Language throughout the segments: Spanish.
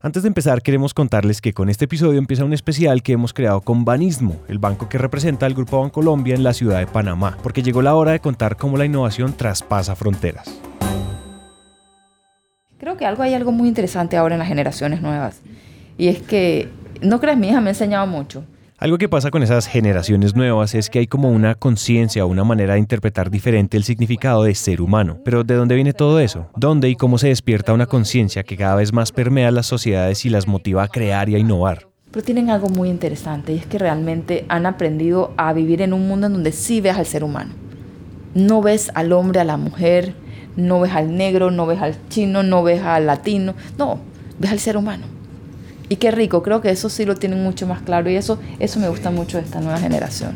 Antes de empezar, queremos contarles que con este episodio empieza un especial que hemos creado con Banismo, el banco que representa al Grupo Bancolombia en la ciudad de Panamá, porque llegó la hora de contar cómo la innovación traspasa fronteras. Creo que algo hay algo muy interesante ahora en las generaciones nuevas, y es que, no creas, mi hija me ha enseñado mucho. Algo que pasa con esas generaciones nuevas es que hay como una conciencia una manera de interpretar diferente el significado de ser humano. Pero ¿de dónde viene todo eso? ¿Dónde y cómo se despierta una conciencia que cada vez más permea las sociedades y las motiva a crear y a innovar? Pero tienen algo muy interesante y es que realmente han aprendido a vivir en un mundo en donde sí ves al ser humano. No ves al hombre, a la mujer, no ves al negro, no ves al chino, no ves al latino, no, ves al ser humano. Y qué rico, creo que eso sí lo tienen mucho más claro y eso, eso me gusta mucho de esta nueva generación.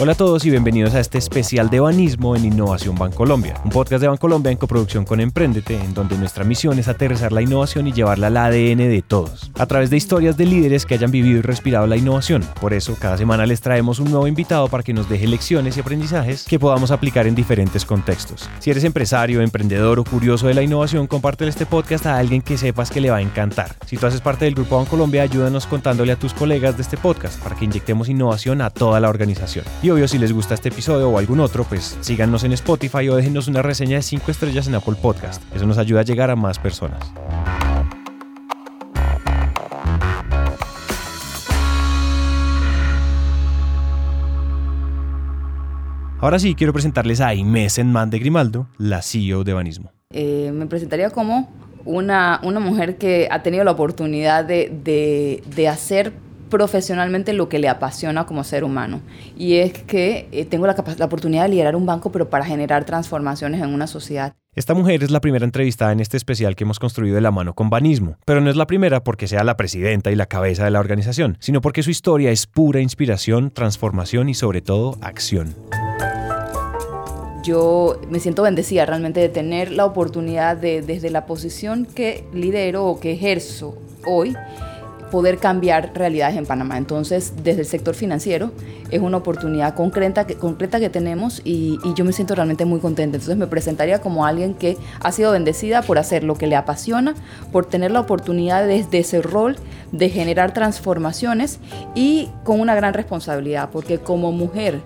Hola a todos y bienvenidos a este especial de Banismo en Innovación Bancolombia, un podcast de Bancolombia en coproducción con Emprendete, en donde nuestra misión es aterrizar la innovación y llevarla al ADN de todos, a través de historias de líderes que hayan vivido y respirado la innovación. Por eso, cada semana les traemos un nuevo invitado para que nos deje lecciones y aprendizajes que podamos aplicar en diferentes contextos. Si eres empresario, emprendedor o curioso de la innovación, compártele este podcast a alguien que sepas que le va a encantar. Si tú haces parte del Grupo Bancolombia, ayúdanos contándole a tus colegas de este podcast para que inyectemos innovación a toda la organización. Obvio, si les gusta este episodio o algún otro, pues síganos en Spotify o déjenos una reseña de 5 estrellas en Apple Podcast. Eso nos ayuda a llegar a más personas. Ahora sí, quiero presentarles a Aimee Senman de Grimaldo, la CEO de Banismo. Eh, me presentaría como una, una mujer que ha tenido la oportunidad de, de, de hacer profesionalmente lo que le apasiona como ser humano. Y es que eh, tengo la, la oportunidad de liderar un banco, pero para generar transformaciones en una sociedad. Esta mujer es la primera entrevistada en este especial que hemos construido de la mano con Banismo, pero no es la primera porque sea la presidenta y la cabeza de la organización, sino porque su historia es pura inspiración, transformación y sobre todo acción. Yo me siento bendecida realmente de tener la oportunidad de, desde la posición que lidero o que ejerzo hoy, poder cambiar realidades en Panamá. Entonces, desde el sector financiero es una oportunidad concreta que, tenemos y, y, yo me siento realmente muy contenta. Entonces, me presentaría como alguien que ha sido bendecida por hacer lo que le apasiona, por tener la oportunidad desde ese rol de generar transformaciones y con una gran responsabilidad, porque como mujer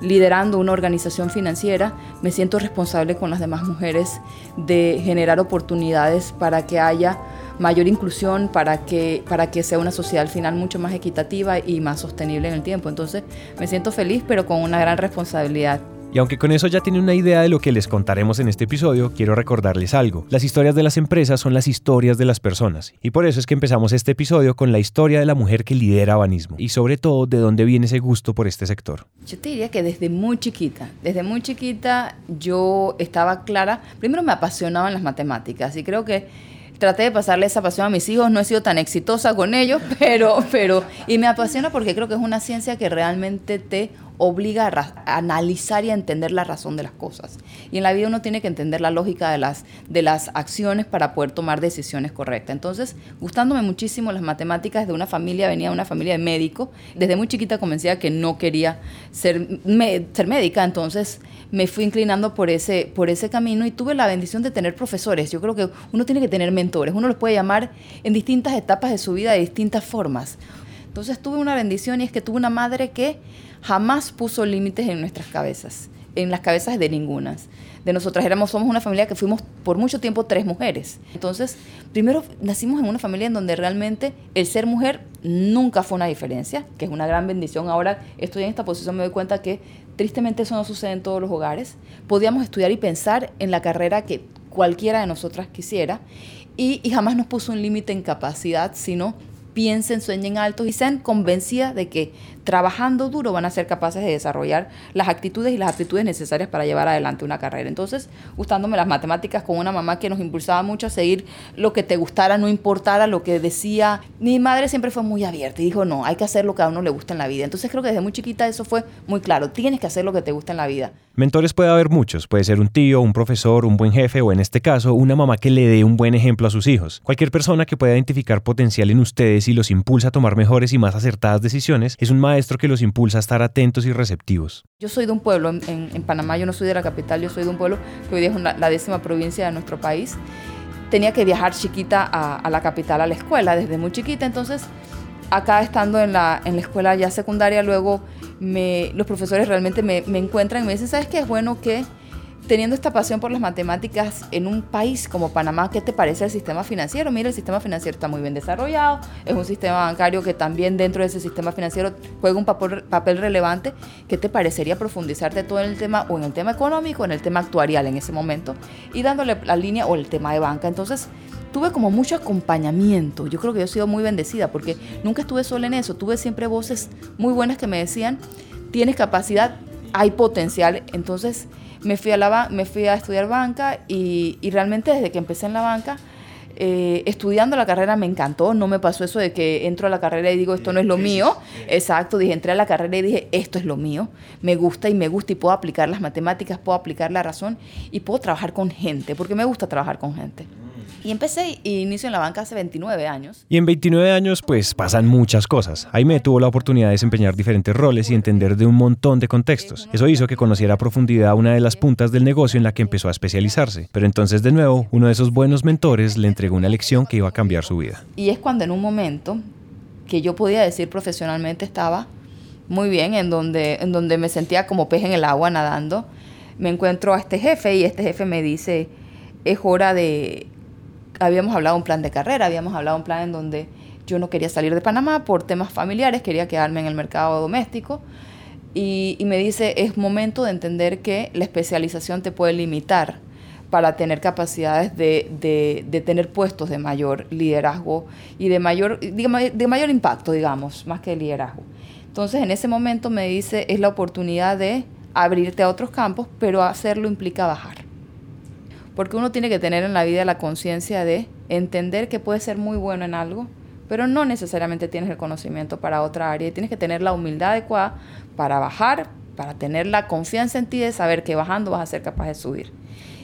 liderando una organización financiera, me siento responsable con las demás mujeres de generar oportunidades para que haya mayor inclusión para que, para que sea una sociedad al final mucho más equitativa y más sostenible en el tiempo. Entonces me siento feliz pero con una gran responsabilidad. Y aunque con eso ya tiene una idea de lo que les contaremos en este episodio, quiero recordarles algo. Las historias de las empresas son las historias de las personas. Y por eso es que empezamos este episodio con la historia de la mujer que lidera Banismo. Y sobre todo, de dónde viene ese gusto por este sector. Yo te diría que desde muy chiquita, desde muy chiquita yo estaba clara, primero me apasionaban las matemáticas y creo que traté de pasarle esa pasión a mis hijos, no he sido tan exitosa con ellos, pero, pero, y me apasiona porque creo que es una ciencia que realmente te obliga a, analizar y a entender la razón de las cosas. Y en la vida uno tiene que entender la lógica de las, de las acciones para poder tomar decisiones correctas. Entonces, gustándome muchísimo las matemáticas de una familia, venía de una familia de médicos, desde muy chiquita convencida que no quería ser, ser médica, entonces me fui inclinando por ese, por ese camino y tuve la bendición de tener profesores. Yo creo que uno tiene que tener mentores, uno los puede llamar en distintas etapas de su vida de distintas formas. Entonces tuve una bendición y es que tuve una madre que jamás puso límites en nuestras cabezas, en las cabezas de ninguna. De nosotras éramos, somos una familia que fuimos por mucho tiempo tres mujeres. Entonces, primero nacimos en una familia en donde realmente el ser mujer nunca fue una diferencia, que es una gran bendición. Ahora estoy en esta posición, me doy cuenta que tristemente eso no sucede en todos los hogares. Podíamos estudiar y pensar en la carrera que cualquiera de nosotras quisiera y, y jamás nos puso un límite en capacidad, sino piensen, sueñen alto y sean convencidas de que trabajando duro van a ser capaces de desarrollar las actitudes y las aptitudes necesarias para llevar adelante una carrera. Entonces, gustándome las matemáticas con una mamá que nos impulsaba mucho a seguir lo que te gustara, no importara lo que decía. Mi madre siempre fue muy abierta y dijo, no, hay que hacer lo que a uno le gusta en la vida. Entonces creo que desde muy chiquita eso fue muy claro, tienes que hacer lo que te gusta en la vida. Mentores puede haber muchos, puede ser un tío, un profesor, un buen jefe o en este caso una mamá que le dé un buen ejemplo a sus hijos. Cualquier persona que pueda identificar potencial en ustedes y los impulsa a tomar mejores y más acertadas decisiones es un maestro maestro que los impulsa a estar atentos y receptivos. Yo soy de un pueblo en, Panamá, yo no soy de la capital, yo soy de un pueblo que hoy es la décima provincia de nuestro país. Tenía que viajar chiquita a, la capital, a la escuela, desde muy chiquita, entonces acá estando en la, en la escuela ya secundaria, luego me, los profesores realmente me, me encuentran y me dicen, ¿sabes qué? Es bueno que teniendo esta pasión por las matemáticas en un país como Panamá, ¿qué te parece el sistema financiero? Mira, el sistema financiero está muy bien desarrollado, es un sistema bancario que también dentro de ese sistema financiero juega un papel, relevante. ¿Qué te parecería profundizarte todo en el tema o en el tema económico en el tema actuarial en ese momento y dándole la línea o el tema de banca? Entonces, tuve como mucho acompañamiento. Yo creo que yo he sido muy bendecida porque nunca estuve sola en eso. Tuve siempre voces muy buenas que me decían, tienes capacidad, hay potencial. Entonces, me fui a, la, me fui a estudiar banca y, realmente desde que empecé en la banca, eh, estudiando la carrera me encantó, no me pasó eso de que entro a la carrera y digo esto no es lo mío, exacto, dije entré a la carrera y dije esto es lo mío, me gusta y me gusta y puedo aplicar las matemáticas, puedo aplicar la razón y puedo trabajar con gente, porque me gusta trabajar con gente. Y empecé y inicio en la banca hace 29 años. Y en 29 años pues pasan muchas cosas. me tuvo la oportunidad de desempeñar diferentes roles y entender de un montón de contextos. Eso hizo que conociera a profundidad una de las puntas del negocio en la que empezó a especializarse. Pero entonces de nuevo, uno de esos buenos mentores le entregó una lección que iba a cambiar su vida. Y es cuando en un momento que yo podía decir profesionalmente estaba muy bien, en donde, en donde me sentía como pez en el agua nadando, me encuentro a este jefe y este jefe me dice, es hora de habíamos hablado un plan de carrera, habíamos hablado un plan en donde yo no quería salir de Panamá por temas familiares, quería quedarme en el mercado doméstico. Y, me dice, es momento de entender que la especialización te puede limitar para tener capacidades de, de, tener puestos de mayor liderazgo y de mayor, de mayor impacto, digamos, más que liderazgo. Entonces, en ese momento me dice, es la oportunidad de abrirte a otros campos, pero hacerlo implica bajar porque uno tiene que tener en la vida la conciencia de entender que puede ser muy bueno en algo, pero no necesariamente tienes el conocimiento para otra área y tienes que tener la humildad adecuada para bajar, para tener la confianza en ti de saber que bajando vas a ser capaz de subir.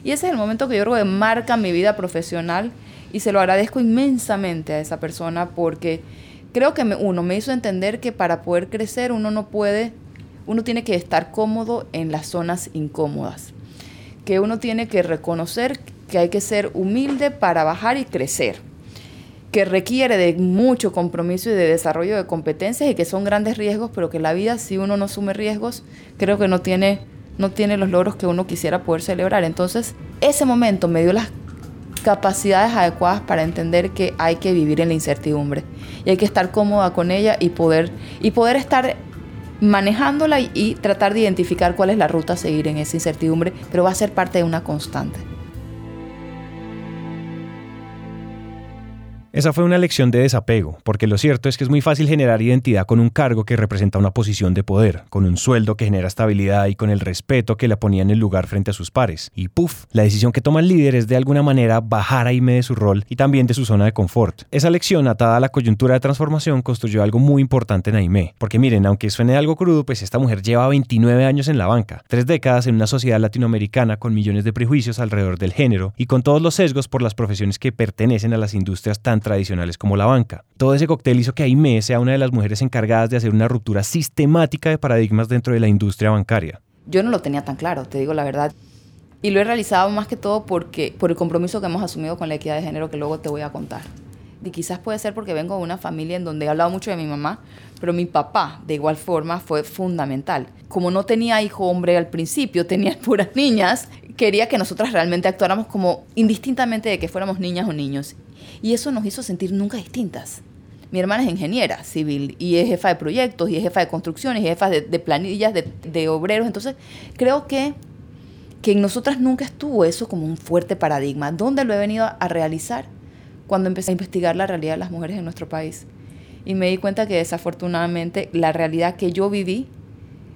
Y ese es el momento que yo creo que marca mi vida profesional y se lo agradezco inmensamente a esa persona porque creo que uno me hizo entender que para poder crecer uno no puede, uno tiene que estar cómodo en las zonas incómodas que uno tiene que reconocer que hay que ser humilde para bajar y crecer, que requiere de mucho compromiso y de desarrollo de competencias y que son grandes riesgos, pero que la vida, si uno no asume riesgos, creo que no tiene, no tiene los logros que uno quisiera poder celebrar. Entonces, ese momento me dio las capacidades adecuadas para entender que hay que vivir en la incertidumbre y hay que estar cómoda con ella y poder, y poder estar manejándola y, tratar de identificar cuál es la ruta a seguir en esa incertidumbre, pero va a ser parte de una constante. Esa fue una lección de desapego, porque lo cierto es que es muy fácil generar identidad con un cargo que representa una posición de poder, con un sueldo que genera estabilidad y con el respeto que la ponía en el lugar frente a sus pares. Y puff, la decisión que toma el líder es de alguna manera bajar a Aime de su rol y también de su zona de confort. Esa lección atada a la coyuntura de transformación construyó algo muy importante en Aime, porque miren, aunque suene algo crudo, pues esta mujer lleva 29 años en la banca, tres décadas en una sociedad latinoamericana con millones de prejuicios alrededor del género y con todos los sesgos por las profesiones que pertenecen a las industrias tan tradicionales como la banca. Todo ese cóctel hizo que Aime sea una de las mujeres encargadas de hacer una ruptura sistemática de paradigmas dentro de la industria bancaria. Yo no lo tenía tan claro, te digo la verdad. Y lo he realizado más que todo porque, por el compromiso que hemos asumido con la equidad de género que luego te voy a contar. Y quizás puede ser porque vengo de una familia en donde he hablado mucho de mi mamá, pero mi papá de igual forma fue fundamental. Como no tenía hijo hombre al principio, tenía puras niñas, quería que nosotras realmente actuáramos como indistintamente de que fuéramos niñas o niños. Y eso nos hizo sentir nunca distintas. Mi hermana es ingeniera civil y es jefa de proyectos y es jefa de construcciones y es jefa de, planillas de, obreros. Entonces, creo que, que en nosotras nunca estuvo eso como un fuerte paradigma. ¿Dónde lo he venido a realizar? Cuando empecé a investigar la realidad de las mujeres en nuestro país. Y me di cuenta que desafortunadamente la realidad que yo viví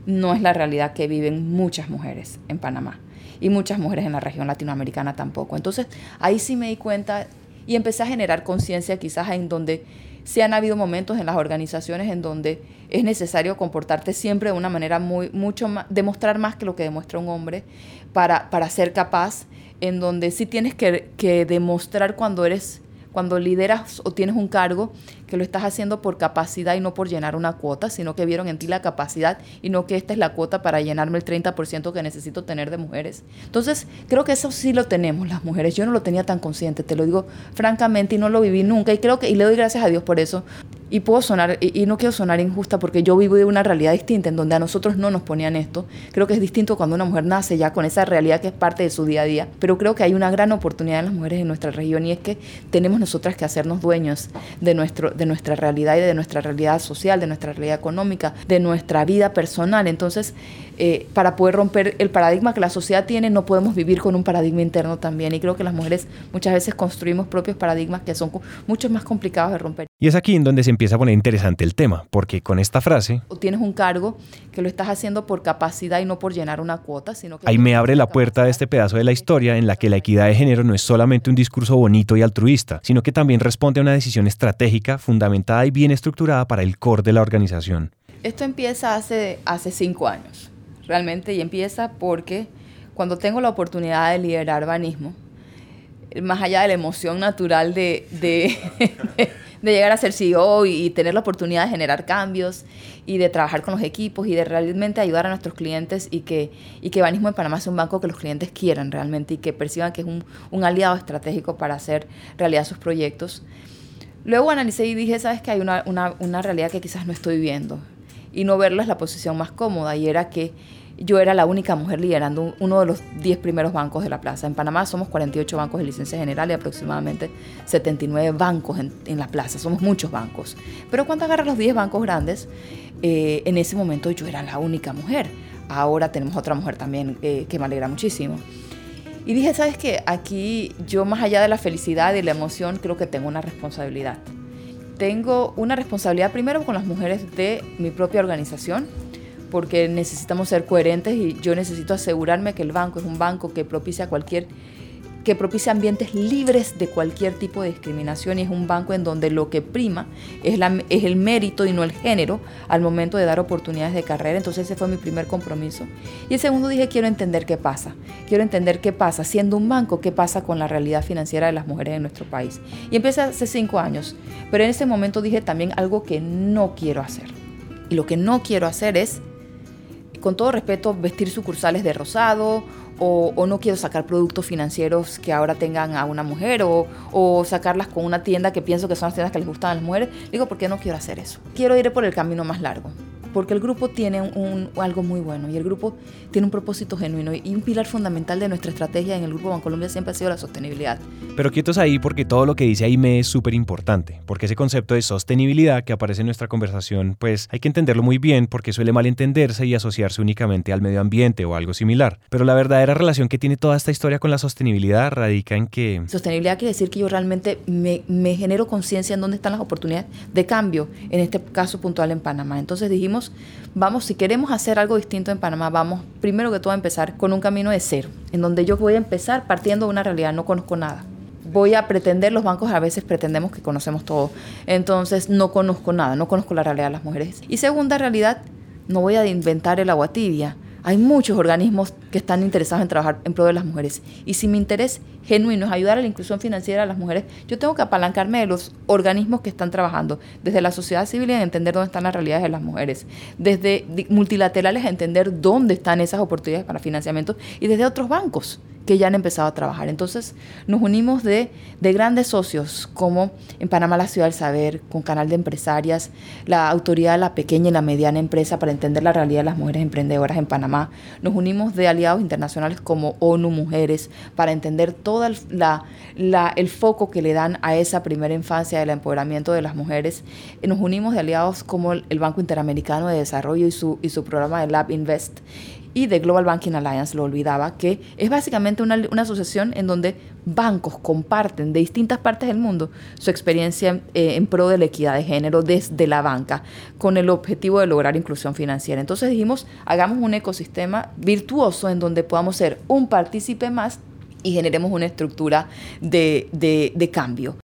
no es la realidad que viven muchas mujeres en Panamá y muchas mujeres en la región latinoamericana tampoco. Entonces ahí sí me di cuenta y empecé a generar conciencia quizás en donde se han habido momentos en las organizaciones en donde es necesario comportarte siempre de una manera muy, mucho más, demostrar más que lo que demuestra un hombre para, para ser capaz, en donde sí tienes que, que demostrar cuando eres cuando lideras o tienes un cargo, que lo estás haciendo por capacidad y no por llenar una cuota, sino que vieron en ti la capacidad y no que esta es la cuota para llenarme el 30% que necesito tener de mujeres. Entonces, creo que eso sí lo tenemos las mujeres. Yo no lo tenía tan consciente, te lo digo francamente y no lo viví nunca y creo que y le doy gracias a Dios por eso. Y puedo sonar, y, no quiero sonar injusta porque yo vivo de una realidad distinta en donde a nosotros no nos ponían esto. Creo que es distinto cuando una mujer nace ya con esa realidad que es parte de su día a día. Pero creo que hay una gran oportunidad en las mujeres en nuestra región y es que tenemos nosotras que hacernos dueños de, nuestro, de nuestra realidad y de nuestra realidad social, de nuestra realidad económica, de nuestra vida personal. Entonces, eh, para poder romper el paradigma que la sociedad tiene, no podemos vivir con un paradigma interno también. Y creo que las mujeres muchas veces construimos propios paradigmas que son mucho más complicados de romper. Y es aquí en donde se empieza a poner interesante el tema, porque con esta frase... O tienes un cargo que lo estás haciendo por capacidad y no por llenar una cuota, sino que... Ahí me abre la puerta de este pedazo de la historia en la que la equidad de género no es solamente un discurso bonito y altruista, sino que también responde a una decisión estratégica, fundamentada y bien estructurada para el core de la organización. Esto empieza hace, hace cinco años realmente y empieza porque cuando tengo la oportunidad de liderar banismo, más allá de la emoción natural de, de, llegar a ser CEO y, tener la oportunidad de generar cambios y de trabajar con los equipos y de realmente ayudar a nuestros clientes y que, y que Banismo en Panamá sea un banco que los clientes quieran realmente y que perciban que es un, un aliado estratégico para hacer realidad sus proyectos. Luego analicé y dije, sabes que hay una, una, una realidad que quizás no estoy viendo y no verlo es la posición más cómoda y era que yo era la única mujer liderando uno de los 10 primeros bancos de la plaza. En Panamá somos 48 bancos de licencia general y aproximadamente 79 bancos en, la plaza. Somos muchos bancos. Pero cuando agarras los 10 bancos grandes, eh, en ese momento yo era la única mujer. Ahora tenemos otra mujer también eh, que me alegra muchísimo. Y dije, ¿sabes qué? Aquí yo más allá de la felicidad y la emoción, creo que tengo una responsabilidad. Tengo una responsabilidad primero con las mujeres de mi propia organización, porque necesitamos ser coherentes y yo necesito asegurarme que el banco es un banco que propicia cualquier que propicia ambientes libres de cualquier tipo de discriminación y es un banco en donde lo que prima es, la, es el mérito y no el género al momento de dar oportunidades de carrera. Entonces ese fue mi primer compromiso. Y el segundo dije, quiero entender qué pasa. Quiero entender qué pasa, siendo un banco, qué pasa con la realidad financiera de las mujeres en nuestro país. Y empecé hace cinco años. Pero en ese momento dije también algo que no quiero hacer. Y lo que no quiero hacer es con todo respeto, vestir sucursales de rosado o, no quiero sacar productos financieros que ahora tengan a una mujer o, o, sacarlas con una tienda que pienso que son las tiendas que les gustan a las mujeres. Digo, ¿por qué no quiero hacer eso? Quiero ir por el camino más largo porque el grupo tiene un, algo muy bueno y el grupo tiene un propósito genuino y un pilar fundamental de nuestra estrategia en el Grupo Bancolombia siempre ha sido la sostenibilidad. Pero quietos ahí porque todo lo que dice Aime es súper importante, porque ese concepto de sostenibilidad que aparece en nuestra conversación, pues hay que entenderlo muy bien porque suele malentenderse y asociarse únicamente al medio ambiente o algo similar. Pero la verdadera relación que tiene toda esta historia con la sostenibilidad radica en que... Sostenibilidad quiere decir que yo realmente me, me genero conciencia en dónde están las oportunidades de cambio, en este caso puntual en Panamá. Entonces dijimos, vamos, si queremos hacer algo distinto en Panamá, vamos primero que todo a empezar con un camino de cero, en donde yo voy a empezar partiendo de una realidad, no conozco nada. Voy a pretender, los bancos a veces pretendemos que conocemos todo, entonces no conozco nada, no conozco la realidad de las mujeres. Y segunda realidad, no voy a inventar el agua tibia hay muchos organismos que están interesados en trabajar en pro de las mujeres. Y si mi interés genuino es ayudar a la inclusión financiera de las mujeres, yo tengo que apalancarme de los organismos que están trabajando, desde la sociedad civil en entender dónde están las realidades de las mujeres, desde multilaterales a entender dónde están esas oportunidades para financiamiento y desde otros bancos que ya han empezado a trabajar. Entonces nos unimos de, de, grandes socios como en Panamá la Ciudad del Saber, con Canal de Empresarias, la Autoridad de la Pequeña y la Mediana Empresa para entender la realidad de las mujeres emprendedoras en Panamá. Nos unimos de aliados internacionales como ONU Mujeres para entender todo el, la, el foco que le dan a esa primera infancia del empoderamiento de las mujeres. Nos unimos de aliados como el Banco Interamericano de Desarrollo y su, y su programa de Lab Invest y de Global Banking Alliance, lo olvidaba, que es básicamente una, asociación en donde bancos comparten de distintas partes del mundo su experiencia eh, en pro de la equidad de género desde la banca, con el objetivo de lograr inclusión financiera. Entonces dijimos, hagamos un ecosistema virtuoso en donde podamos ser un partícipe más y generemos una estructura de, de cambio.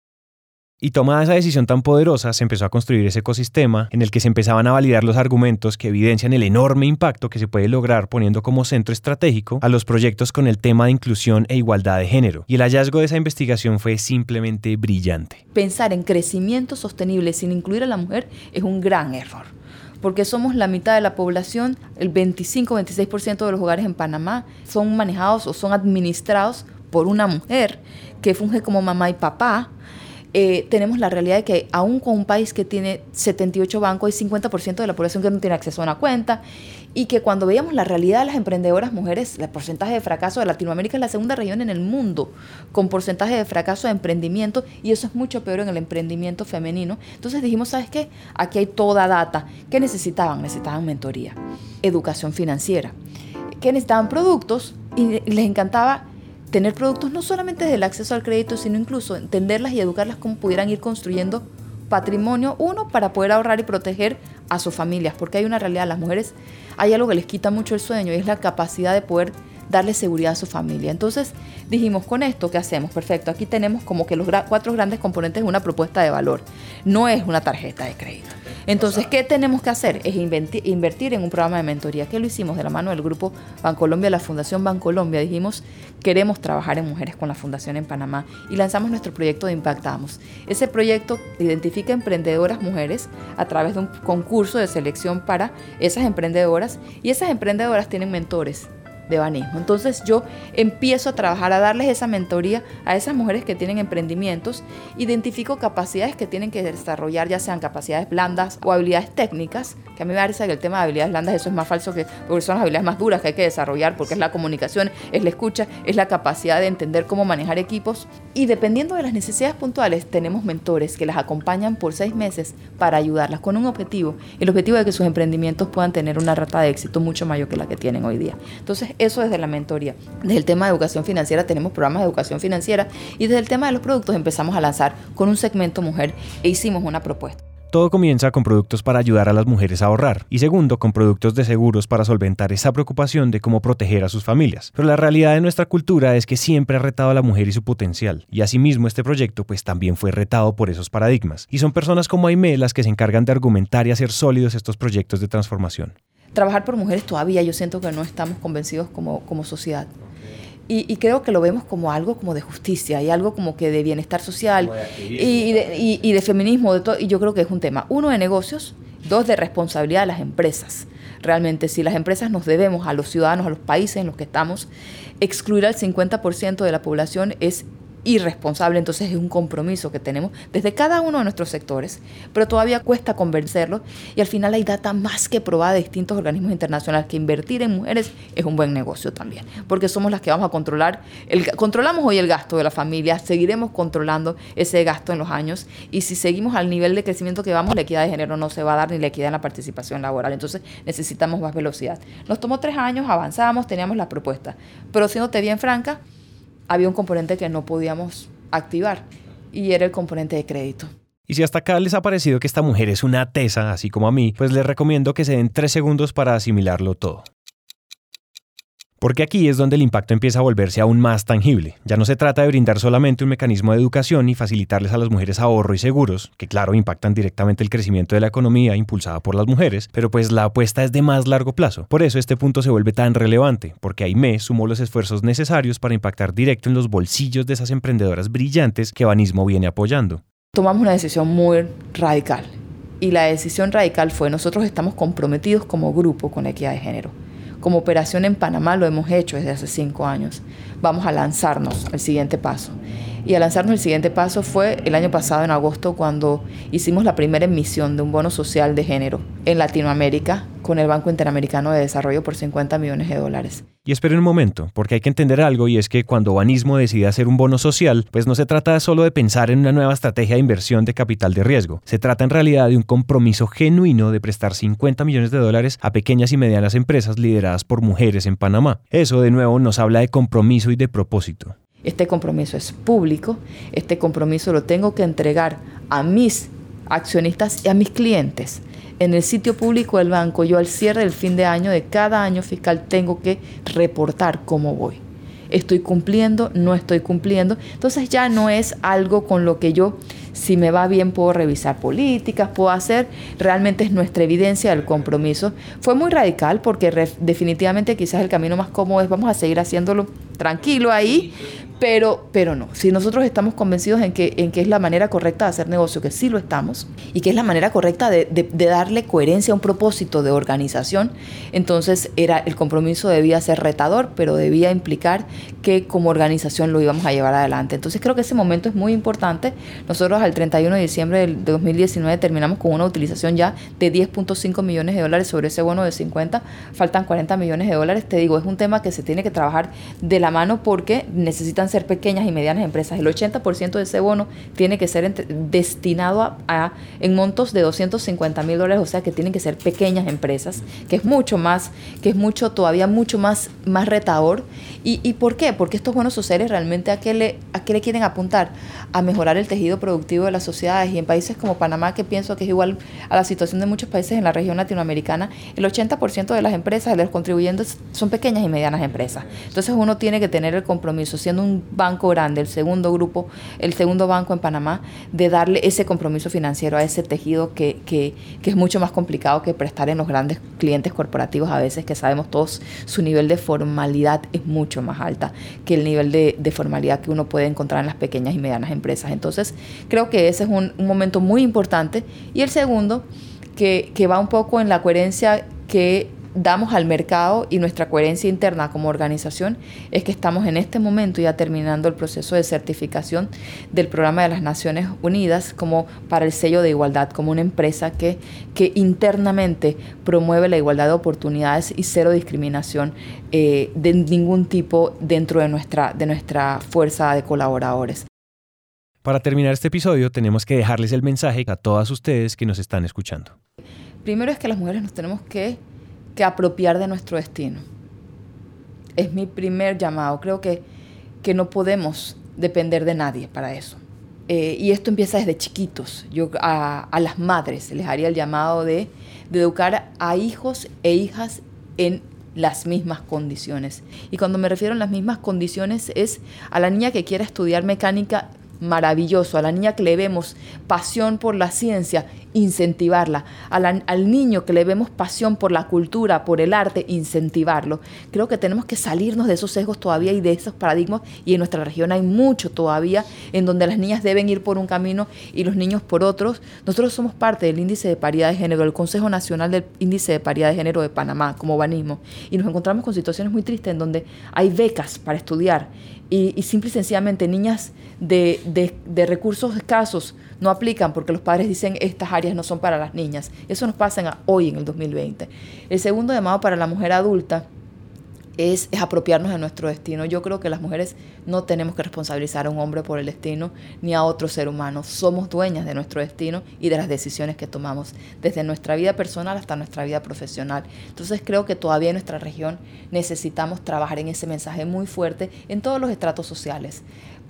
Y tomada esa decisión tan poderosa, se empezó a construir ese ecosistema en el que se empezaban a validar los argumentos que evidencian el enorme impacto que se puede lograr poniendo como centro estratégico a los proyectos con el tema de inclusión e igualdad de género. Y el hallazgo de esa investigación fue simplemente brillante. Pensar en crecimiento sostenible sin incluir a la mujer es un gran error porque somos la mitad de la población, el 25-26% de los hogares en Panamá son manejados o son administrados por una mujer que funge como mamá y papá, eh, tenemos la realidad de que aún con un país que tiene 78 bancos, hay 50% de la población que no tiene acceso a una cuenta y que cuando veíamos la realidad de las emprendedoras mujeres, el porcentaje de fracaso de Latinoamérica es la segunda región en el mundo con porcentaje de fracaso de emprendimiento y eso es mucho peor en el emprendimiento femenino. Entonces dijimos, ¿sabes qué? Aquí hay toda data. ¿Qué necesitaban? Necesitaban mentoría, educación financiera. ¿Qué necesitaban? Productos y les encantaba tener productos no solamente del acceso al crédito, sino incluso entenderlas y educarlas cómo pudieran ir construyendo patrimonio, uno, para poder ahorrar y proteger a sus familias, porque hay una realidad, las mujeres hay algo que les quita mucho el sueño y es la capacidad de poder darle seguridad a su familia. Entonces dijimos, con esto, ¿qué hacemos? Perfecto, aquí tenemos como que los cuatro grandes componentes de una propuesta de valor. No es una tarjeta de crédito. Entonces, ¿qué tenemos que hacer? Es invertir en un programa de mentoría. ¿Qué lo hicimos de la mano del grupo Bancolombia, la Fundación Bancolombia? Dijimos, queremos trabajar en mujeres con la Fundación en Panamá y lanzamos nuestro proyecto de Impactamos. Ese proyecto identifica emprendedoras mujeres a través de un concurso de selección para esas emprendedoras y esas emprendedoras tienen mentores de banismo. Entonces yo empiezo a trabajar, a darles esa mentoría a esas mujeres que tienen emprendimientos, identifico capacidades que tienen que desarrollar, ya sean capacidades blandas o habilidades técnicas, que a mí me parece que el tema de habilidades blandas eso es más falso que porque son las habilidades más duras que hay que desarrollar, porque es la comunicación, es la escucha, es la capacidad de entender cómo manejar equipos y dependiendo de las necesidades puntuales tenemos mentores que las acompañan por seis meses para ayudarlas con un objetivo, el objetivo de que sus emprendimientos puedan tener una rata de éxito mucho mayor que la que tienen hoy día. Entonces eso desde la mentoría. Desde el tema de educación financiera tenemos programas de educación financiera y desde el tema de los productos empezamos a lanzar con un segmento mujer e hicimos una propuesta. Todo comienza con productos para ayudar a las mujeres a ahorrar y segundo con productos de seguros para solventar esa preocupación de cómo proteger a sus familias. Pero la realidad de nuestra cultura es que siempre ha retado a la mujer y su potencial y asimismo este proyecto pues también fue retado por esos paradigmas y son personas como Aime las que se encargan de argumentar y hacer sólidos estos proyectos de transformación trabajar por mujeres todavía yo siento que no estamos convencidos como, como sociedad. Y, creo que lo vemos como algo como de justicia y algo como que de bienestar social y, de, y, de, feminismo. De todo, y yo creo que es un tema, uno, de negocios, dos, de responsabilidad de las empresas. Realmente, si las empresas nos debemos a los ciudadanos, a los países en los que estamos, excluir al 50% de la población es irresponsable, entonces es un compromiso que tenemos desde cada uno de nuestros sectores, pero todavía cuesta convencerlo y al final hay data más que probada de distintos organismos internacionales que invertir en mujeres es un buen negocio también, porque somos las que vamos a controlar, el, controlamos hoy el gasto de la familia, seguiremos controlando ese gasto en los años y si seguimos al nivel de crecimiento que vamos, la equidad de género no se va a dar ni la equidad en la participación laboral, entonces necesitamos más velocidad. Nos tomó tres años, avanzamos, teníamos la propuesta, pero siéndote bien franca, había un componente que no podíamos activar y era el componente de crédito. Y si hasta acá les ha parecido que esta mujer es una tesa, así como a mí, pues les recomiendo que se den tres segundos para asimilarlo todo. Porque aquí es donde el impacto empieza a volverse aún más tangible. Ya no se trata de brindar solamente un mecanismo de educación y facilitarles a las mujeres ahorro y seguros, que claro impactan directamente el crecimiento de la economía impulsada por las mujeres, pero pues la apuesta es de más largo plazo. Por eso este punto se vuelve tan relevante, porque AIME sumó los esfuerzos necesarios para impactar directo en los bolsillos de esas emprendedoras brillantes que Banismo viene apoyando. Tomamos una decisión muy radical y la decisión radical fue nosotros estamos comprometidos como grupo con la equidad de género como operación en Panamá lo hemos hecho desde hace cinco años. Vamos a lanzarnos al siguiente paso. Y a lanzarnos el siguiente paso fue el año pasado, en agosto, cuando hicimos la primera emisión de un bono social de género en Latinoamérica con el Banco Interamericano de Desarrollo por 50 millones de dólares. Y esperen un momento, porque hay que entender algo y es que cuando Banismo decide hacer un bono social, pues no se trata solo de pensar en una nueva estrategia de inversión de capital de riesgo. Se trata en realidad de un compromiso genuino de prestar 50 millones de dólares a pequeñas y medianas empresas lideradas por mujeres en Panamá. Eso de nuevo nos habla de compromiso y de propósito. Este compromiso es público, este compromiso lo tengo que entregar a mis accionistas y a mis clientes. En el sitio público del banco, yo al cierre del fin de año de cada año fiscal tengo que reportar cómo voy. Estoy cumpliendo, no estoy cumpliendo. Entonces ya no es algo con lo que yo si me va bien puedo revisar políticas, puedo hacer, realmente es nuestra evidencia del compromiso. Fue muy radical porque definitivamente quizás el camino más cómodo es vamos a seguir haciéndolo tranquilo ahí, pero, pero no, si nosotros estamos convencidos en que, en que es la manera correcta de hacer negocio, que sí lo estamos, y que es la manera correcta de, de, darle coherencia a un propósito de organización, entonces era, el compromiso debía ser retador, pero debía implicar que como organización lo íbamos a llevar adelante. Entonces creo que ese momento es muy importante. Nosotros al 31 de diciembre del 2019 terminamos con una utilización ya de 10.5 millones de dólares sobre ese bono de 50, faltan 40 millones de dólares. Te digo, es un tema que se tiene que trabajar de la mano porque necesitan ser pequeñas y medianas empresas. El 80% de ese bono tiene que ser destinado a, en montos de 250 mil dólares, o sea que tienen que ser pequeñas empresas, que es mucho más, que es mucho, todavía mucho más, más retador. ¿Y, ¿Y por qué? Porque estos bonos sociales realmente a qué, le, a qué le quieren apuntar? A mejorar el tejido productivo de las sociedades. Y en países como Panamá, que pienso que es igual a la situación de muchos países en la región latinoamericana, el 80% de las empresas, de los contribuyentes, son pequeñas y medianas empresas. Entonces uno tiene que tener el compromiso, siendo un banco grande, el segundo grupo, el segundo banco en Panamá, de darle ese compromiso financiero a ese tejido que, que, que es mucho más complicado que prestar en los grandes clientes corporativos a veces, que sabemos todos su nivel de formalidad es mucho más alta que el nivel de, de formalidad que uno puede encontrar en las pequeñas y medianas empresas. Entonces, creo que ese es un, un momento muy importante. Y el segundo, que, que va un poco en la coherencia que damos al mercado y nuestra coherencia interna como organización es que estamos en este momento ya terminando el proceso de certificación del programa de las Naciones Unidas como para el sello de igualdad, como una empresa que, que internamente promueve la igualdad de oportunidades y cero discriminación eh, de ningún tipo dentro de nuestra, de nuestra fuerza de colaboradores. Para terminar este episodio tenemos que dejarles el mensaje a todas ustedes que nos están escuchando. Primero es que las mujeres nos tenemos que que apropiar de nuestro destino. Es mi primer llamado. Creo que, que no podemos depender de nadie para eso. Eh, y esto empieza desde chiquitos. Yo a, a, las madres les haría el llamado de, de educar a hijos e hijas en las mismas condiciones. Y cuando me refiero a las mismas condiciones es a la niña que quiera estudiar mecánica maravilloso, a la niña que le vemos pasión por la ciencia, incentivarla, al niño que le vemos pasión por la cultura, por el arte, incentivarlo. Creo que tenemos que salirnos de esos sesgos todavía y de esos paradigmas y en nuestra región hay mucho todavía en donde las niñas deben ir por un camino y los niños por otros. Nosotros somos parte del índice de paridad de género, el Consejo Nacional del Índice de Paridad de Género de Panamá, como banismo, y nos encontramos con situaciones muy tristes en donde hay becas para estudiar y, y simple y sencillamente niñas de, de, de recursos escasos no aplican porque los padres dicen estas áreas no son para las niñas. Eso nos pasa hoy en el 2020. El segundo llamado para la mujer adulta es, es, apropiarnos de nuestro destino. Yo creo que las mujeres no tenemos que responsabilizar a un hombre por el destino ni a otro ser humano. Somos dueñas de nuestro destino y de las decisiones que tomamos, desde nuestra vida personal hasta nuestra vida profesional. Entonces creo que todavía en nuestra región necesitamos trabajar en ese mensaje muy fuerte en todos los estratos sociales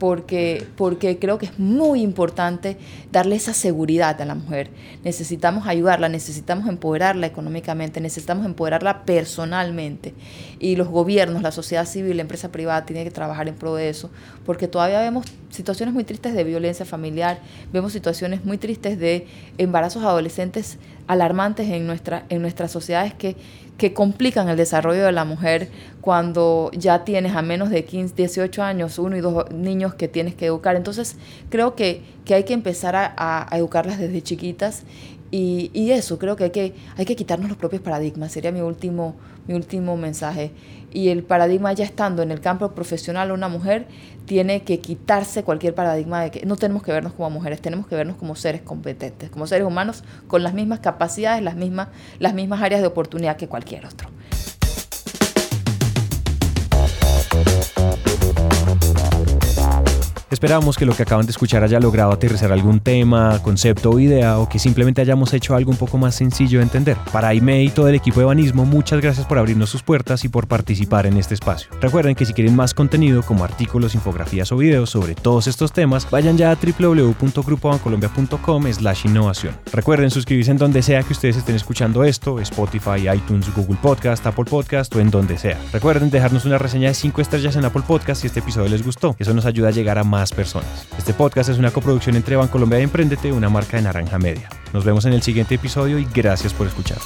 porque, porque creo que es muy importante darle esa seguridad a la mujer. Necesitamos ayudarla, necesitamos empoderarla económicamente, necesitamos empoderarla personalmente. Y los gobiernos, la sociedad civil, la empresa privada tienen que trabajar en pro de eso, porque todavía vemos situaciones muy tristes de violencia familiar, vemos situaciones muy tristes de embarazos adolescentes alarmantes en, nuestra, en nuestras sociedades que, que complican el desarrollo de la mujer cuando ya tienes a menos de 15, 18 años, uno y dos niños que tienes que educar. Entonces creo que, que hay que empezar a, educarlas desde chiquitas y, y, eso, creo que hay, que hay que quitarnos los propios paradigmas, sería mi último, mi último mensaje. Y el paradigma ya estando en el campo profesional, una mujer tiene que quitarse cualquier paradigma de que no tenemos que vernos como mujeres, tenemos que vernos como seres competentes, como seres humanos con las mismas capacidades, las mismas, las mismas áreas de oportunidad que cualquier otro. Esperamos que lo que acaban de escuchar haya logrado aterrizar algún tema, concepto o idea o que simplemente hayamos hecho algo un poco más sencillo de entender. Para Aime y todo el equipo de Banismo, muchas gracias por abrirnos sus puertas y por participar en este espacio. Recuerden que si quieren más contenido como artículos, infografías o videos sobre todos estos temas, vayan ya a www.grupobancolombia.com slash innovación. Recuerden suscribirse en donde sea que ustedes estén escuchando esto, Spotify, iTunes, Google Podcast, Apple Podcast o en donde sea. Recuerden dejarnos una reseña de 5 estrellas en Apple Podcast si este episodio les gustó. Eso nos ayuda a llegar a más personas. Este podcast es una coproducción entre Bancolombia y Emprendete, una marca de Naranja Media. Nos vemos en el siguiente episodio y gracias por escuchar.